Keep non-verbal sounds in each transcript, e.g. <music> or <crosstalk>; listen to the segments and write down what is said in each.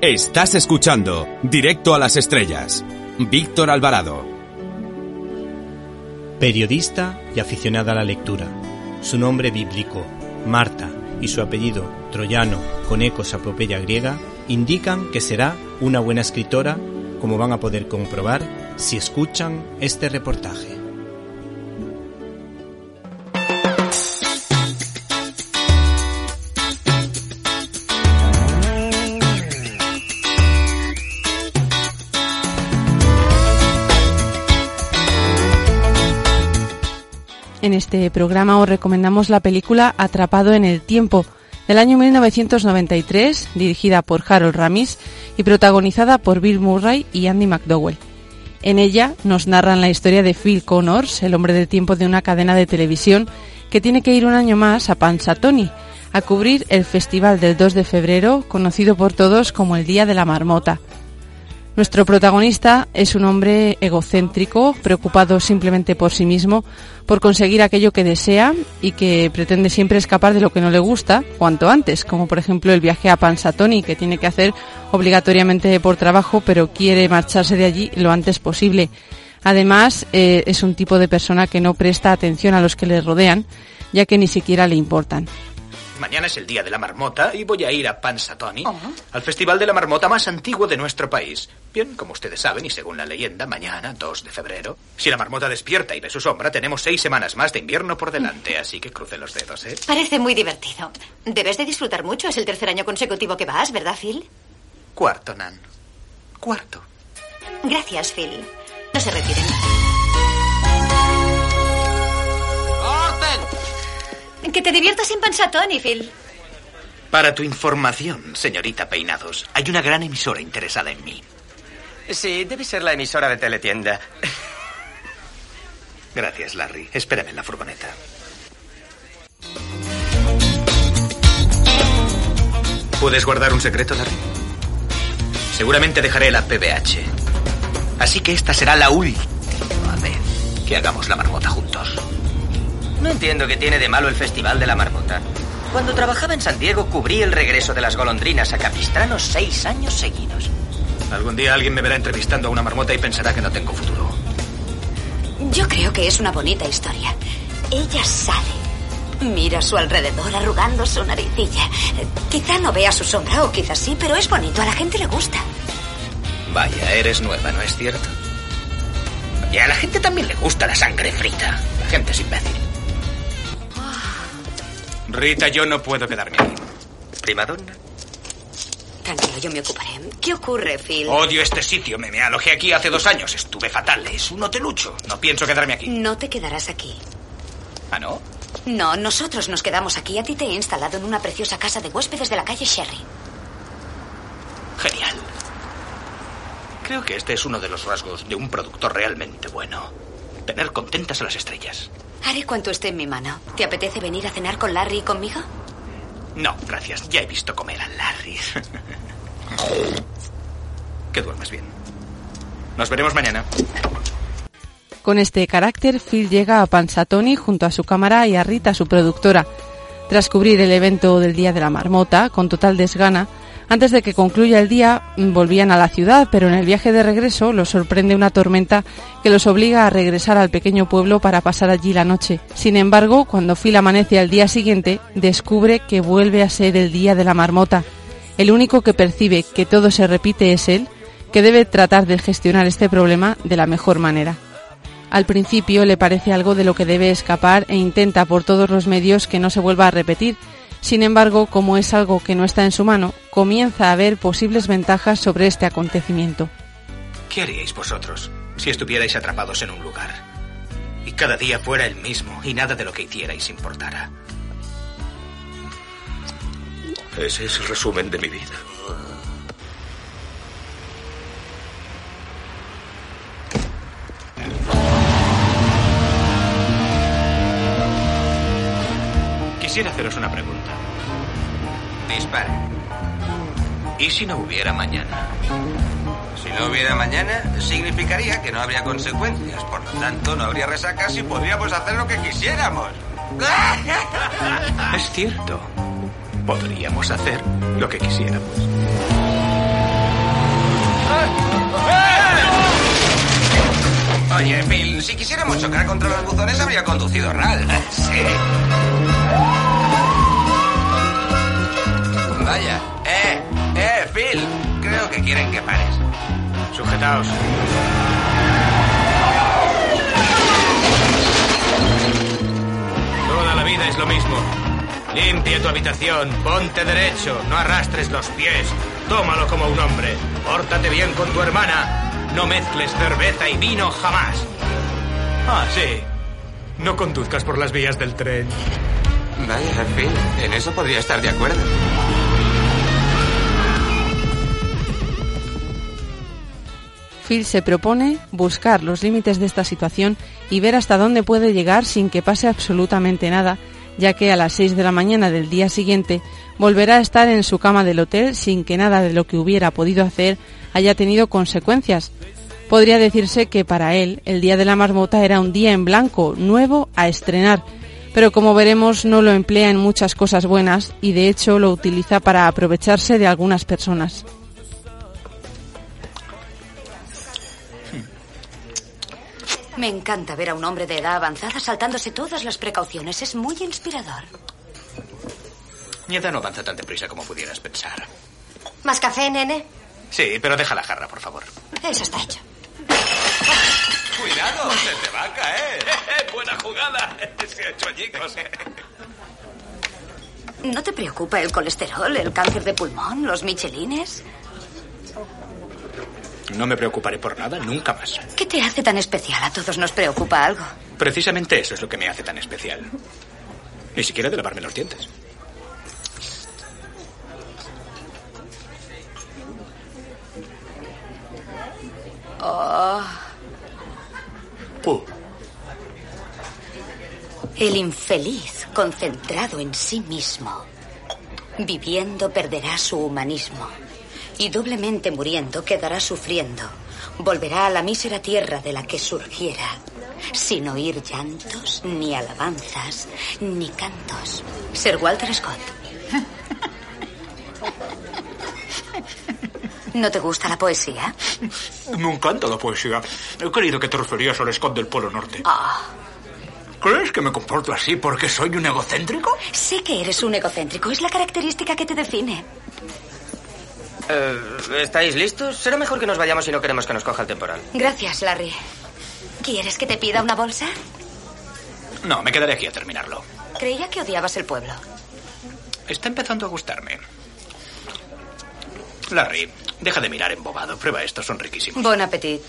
Estás escuchando Directo a las Estrellas. Víctor Alvarado. Periodista y aficionada a la lectura. Su nombre bíblico, Marta, y su apellido, troyano, con ecos a griega, indican que será una buena escritora, como van a poder comprobar si escuchan este reportaje. En este programa os recomendamos la película Atrapado en el Tiempo, del año 1993, dirigida por Harold Ramis y protagonizada por Bill Murray y Andy McDowell. En ella nos narran la historia de Phil Connors, el hombre del tiempo de una cadena de televisión que tiene que ir un año más a Pansatoni a cubrir el festival del 2 de febrero, conocido por todos como el Día de la Marmota. Nuestro protagonista es un hombre egocéntrico, preocupado simplemente por sí mismo, por conseguir aquello que desea y que pretende siempre escapar de lo que no le gusta cuanto antes, como por ejemplo el viaje a Pansatoni que tiene que hacer obligatoriamente por trabajo, pero quiere marcharse de allí lo antes posible. Además, eh, es un tipo de persona que no presta atención a los que le rodean, ya que ni siquiera le importan. Mañana es el día de la marmota y voy a ir a Pansatoni, al festival de la marmota más antiguo de nuestro país. Bien, como ustedes saben, y según la leyenda, mañana, 2 de febrero, si la marmota despierta y ve su sombra, tenemos seis semanas más de invierno por delante, así que crucen los dedos, ¿eh? Parece muy divertido. Debes de disfrutar mucho. Es el tercer año consecutivo que vas, ¿verdad, Phil? Cuarto, Nan. Cuarto. Gracias, Phil. No se retiren. Que te diviertas en Pansatoni, Phil. Para tu información, señorita Peinados, hay una gran emisora interesada en mí. Sí, debe ser la emisora de Teletienda. Gracias, Larry. Espérame en la furgoneta. ¿Puedes guardar un secreto, Larry? Seguramente dejaré la PBH. Así que esta será la última vez que hagamos la marmota juntos. No entiendo qué tiene de malo el Festival de la Marmota. Cuando trabajaba en San Diego cubrí el regreso de las golondrinas a Capistrano seis años seguidos. Algún día alguien me verá entrevistando a una marmota y pensará que no tengo futuro. Yo creo que es una bonita historia. Ella sale. Mira a su alrededor arrugando su naricilla. Quizá no vea su sombra o quizás sí, pero es bonito. A la gente le gusta. Vaya, eres nueva, ¿no es cierto? Y a la gente también le gusta la sangre frita. La gente es imbécil. Rita, yo no puedo quedarme aquí. Primadonna. Tranquilo, yo me ocuparé. ¿Qué ocurre, Phil? Odio este sitio. Me, me alojé aquí hace dos años. Estuve fatal. Es un hotelucho. No pienso quedarme aquí. No te quedarás aquí. ¿Ah, no? No, nosotros nos quedamos aquí. A ti te he instalado en una preciosa casa de huéspedes de la calle Sherry. Genial. Creo que este es uno de los rasgos de un productor realmente bueno. Tener contentas a las estrellas. Haré cuanto esté en mi mano. ¿Te apetece venir a cenar con Larry y conmigo? No, gracias. Ya he visto comer a Larry. <laughs> que duermas bien. Nos veremos mañana. Con este carácter, Phil llega a Pansatoni junto a su cámara y a Rita, su productora. Tras cubrir el evento del Día de la Marmota, con total desgana, antes de que concluya el día, volvían a la ciudad, pero en el viaje de regreso los sorprende una tormenta que los obliga a regresar al pequeño pueblo para pasar allí la noche. Sin embargo, cuando Phil amanece al día siguiente, descubre que vuelve a ser el Día de la Marmota. El único que percibe que todo se repite es él, que debe tratar de gestionar este problema de la mejor manera. Al principio le parece algo de lo que debe escapar e intenta por todos los medios que no se vuelva a repetir. Sin embargo, como es algo que no está en su mano, comienza a ver posibles ventajas sobre este acontecimiento. ¿Qué haríais vosotros si estuvierais atrapados en un lugar? Y cada día fuera el mismo y nada de lo que hicierais importara. Ese es el resumen de mi vida. Quisiera haceros una pregunta. Dispare. ¿Y si no hubiera mañana? Si no hubiera mañana, significaría que no habría consecuencias. Por lo tanto, no habría resacas y podríamos hacer lo que quisiéramos. Es cierto. Podríamos hacer lo que quisiéramos. Oye, Bill, si quisiéramos chocar contra los buzones, habría conducido RAL. <laughs> Sí. Vaya. Eh, eh, Phil. Creo que quieren que pares. Sujetaos. Toda la vida es lo mismo. Limpia tu habitación, ponte derecho, no arrastres los pies, tómalo como un hombre, pórtate bien con tu hermana, no mezcles cerveza y vino jamás. Ah, sí. No conduzcas por las vías del tren. Vaya, Phil. En eso podría estar de acuerdo. Phil se propone buscar los límites de esta situación y ver hasta dónde puede llegar sin que pase absolutamente nada, ya que a las 6 de la mañana del día siguiente volverá a estar en su cama del hotel sin que nada de lo que hubiera podido hacer haya tenido consecuencias. Podría decirse que para él el Día de la Marmota era un día en blanco, nuevo, a estrenar, pero como veremos no lo emplea en muchas cosas buenas y de hecho lo utiliza para aprovecharse de algunas personas. Me encanta ver a un hombre de edad avanzada saltándose todas las precauciones. Es muy inspirador. Mi edad no avanza tan deprisa como pudieras pensar. ¿Más café, nene? Sí, pero deja la jarra, por favor. Eso está hecho. Cuidado, se te va a caer. Buena jugada. <laughs> Se ha hecho añicos. ¿No te preocupa el colesterol, el cáncer de pulmón, los michelines? No me preocuparé por nada nunca más. ¿Qué te hace tan especial? A todos nos preocupa algo. Precisamente eso es lo que me hace tan especial. Ni siquiera de lavarme los dientes. Oh. Uh, El infeliz, concentrado en sí mismo, viviendo perderá su humanismo y doblemente muriendo quedará sufriendo. Volverá a la mísera tierra de la que surgiera, sin oír llantos, ni alabanzas, ni cantos. Sir Walter Scott. ¿No te gusta la poesía? me encanta la poesía. He creído que te referías al Scott del Polo Norte. Ah, ¿Crees que me comporto así porque soy un egocéntrico? sé que eres un egocéntrico. Es la característica que te define. Eh, ¿Estáis listos? Será mejor que nos vayamos si no queremos que nos coja el temporal. Gracias, Larry. ¿Quieres que te pida una bolsa? No, me quedaré aquí a terminarlo. Creía que odiabas el pueblo. Está empezando a gustarme. Larry, deja de mirar embobado. Prueba esto, son riquísimos. Bon appetit.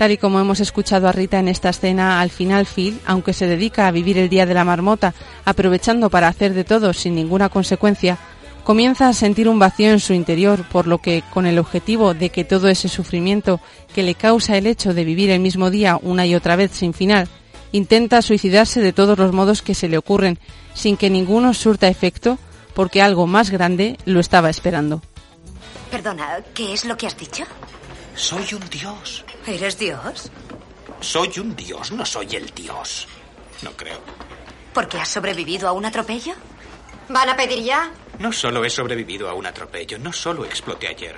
Tal y como hemos escuchado a Rita en esta escena, al final Phil, aunque se dedica a vivir el día de la marmota, aprovechando para hacer de todo sin ninguna consecuencia, comienza a sentir un vacío en su interior, por lo que, con el objetivo de que todo ese sufrimiento que le causa el hecho de vivir el mismo día una y otra vez sin final, intenta suicidarse de todos los modos que se le ocurren, sin que ninguno surta efecto, porque algo más grande lo estaba esperando. Perdona, ¿qué es lo que has dicho? Soy un dios. ¿Eres Dios? Soy un dios, no soy el dios. No creo. ¿Por qué has sobrevivido a un atropello? ¿Van a pedir ya? No solo he sobrevivido a un atropello, no solo exploté ayer.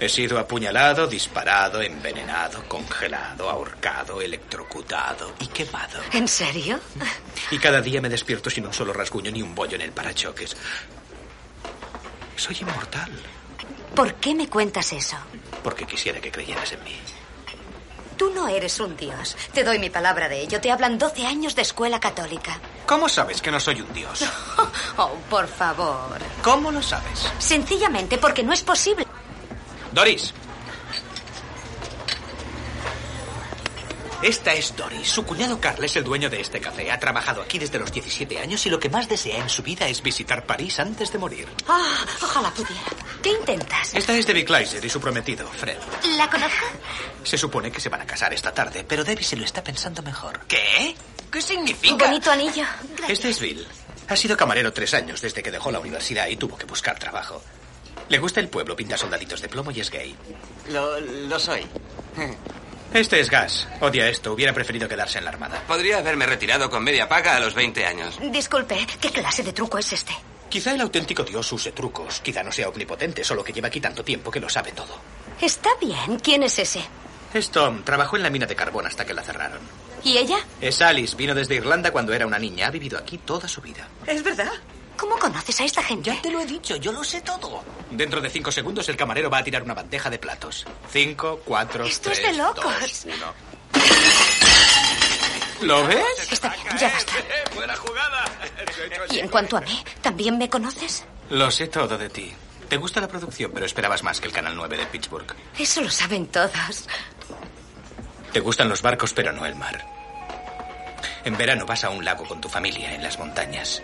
He sido apuñalado, disparado, envenenado, congelado, ahorcado, electrocutado y quemado. ¿En serio? Y cada día me despierto sin un solo rasguño ni un bollo en el parachoques. Soy inmortal, ¿Por qué me cuentas eso? Porque quisiera que creyeras en mí. Tú no eres un dios. Te doy mi palabra de ello. Te hablan 12 años de escuela católica. ¿Cómo sabes que no soy un dios? <laughs> Oh, por favor. ¿Cómo lo sabes? Sencillamente porque no es posible. Doris. Esta es Doris. Su cuñado Carl es el dueño de este café. Ha trabajado aquí desde los 17 años y lo que más desea en su vida es visitar París antes de morir. Ah, ojalá pudiera. ¿Qué intentas? Esta es Debbie Kleiser y su prometido, Fred. ¿La conozco? Se supone que se van a casar esta tarde, pero Debbie se lo está pensando mejor. ¿Qué? ¿Qué Un significa? bonito anillo. Este es Bill. Ha sido camarero tres años desde que dejó la universidad y tuvo que buscar trabajo. Le gusta el pueblo, pinta soldaditos de plomo y es gay. Lo, lo soy. Este es Gas. Odia esto. Hubiera preferido quedarse en la armada. Podría haberme retirado con media paga a los 20 años. Disculpe, ¿qué clase de truco es este? Quizá el auténtico dios use trucos. Quizá no sea omnipotente, solo que lleva aquí tanto tiempo que lo sabe todo. Está bien. ¿Quién es ese? Es Tom. Trabajó en la mina de carbón hasta que la cerraron. ¿Y ella? Es Alice. Vino desde Irlanda cuando era una niña. Ha vivido aquí toda su vida. ¿Es verdad? ¿Cómo conoces a esta gente? Ya te lo he dicho, yo lo sé todo. Dentro de cinco segundos el camarero va a tirar una bandeja de platos. Cinco, cuatro, Esto es tres, de locos. dos, uno. ¿Lo ves? Está bien, ya basta. Buena jugada. Y en cuanto a mí, ¿también me conoces? Lo sé todo de ti. Te gusta la producción, pero esperabas más que el Canal 9 de Pittsburgh. Eso lo saben todos. Te gustan los barcos, pero no el mar. En verano vas a un lago con tu familia en las montañas.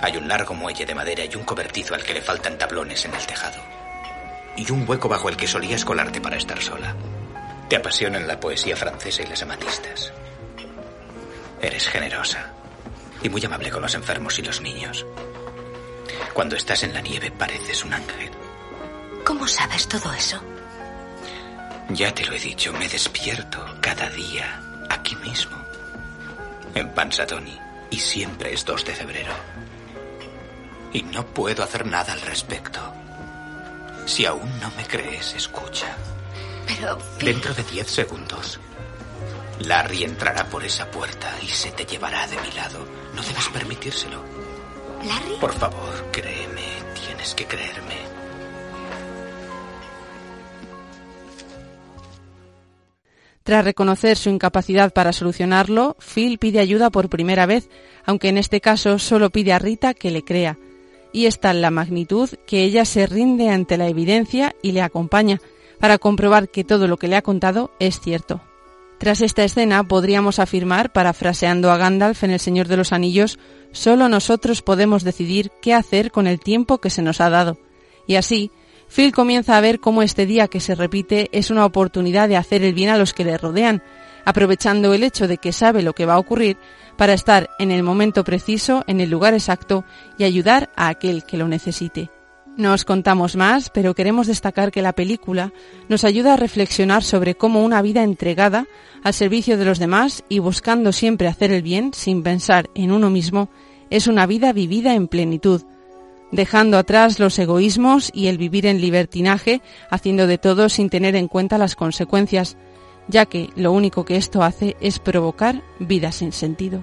Hay un largo muelle de madera y un cobertizo al que le faltan tablones en el tejado. Y un hueco bajo el que solías colarte para estar sola. Te apasionan la poesía francesa y las amatistas. Eres generosa y muy amable con los enfermos y los niños. Cuando estás en la nieve pareces un ángel. ¿Cómo sabes todo eso? Ya te lo he dicho, me despierto cada día aquí mismo, en Pansatoni, y siempre es 2 de febrero. Y no puedo hacer nada al respecto. Si aún no me crees, escucha. Pero... Dentro de 10 segundos, Larry entrará por esa puerta y se te llevará de mi lado. No debes permitírselo. ¿Larry? Por favor, créeme, tienes que creerme. Tras reconocer su incapacidad para solucionarlo, Phil pide ayuda por primera vez, aunque en este caso solo pide a Rita que le crea. Y es tal la magnitud que ella se rinde ante la evidencia y le acompaña, para comprobar que todo lo que le ha contado es cierto. Tras esta escena podríamos afirmar, parafraseando a Gandalf en El Señor de los Anillos, solo nosotros podemos decidir qué hacer con el tiempo que se nos ha dado. Y así, Phil comienza a ver cómo este día que se repite es una oportunidad de hacer el bien a los que le rodean, aprovechando el hecho de que sabe lo que va a ocurrir para estar en el momento preciso, en el lugar exacto y ayudar a aquel que lo necesite. No os contamos más, pero queremos destacar que la película nos ayuda a reflexionar sobre cómo una vida entregada al servicio de los demás y buscando siempre hacer el bien sin pensar en uno mismo es una vida vivida en plenitud, dejando atrás los egoísmos y el vivir en libertinaje, haciendo de todo sin tener en cuenta las consecuencias, ya que lo único que esto hace es provocar vida sin sentido.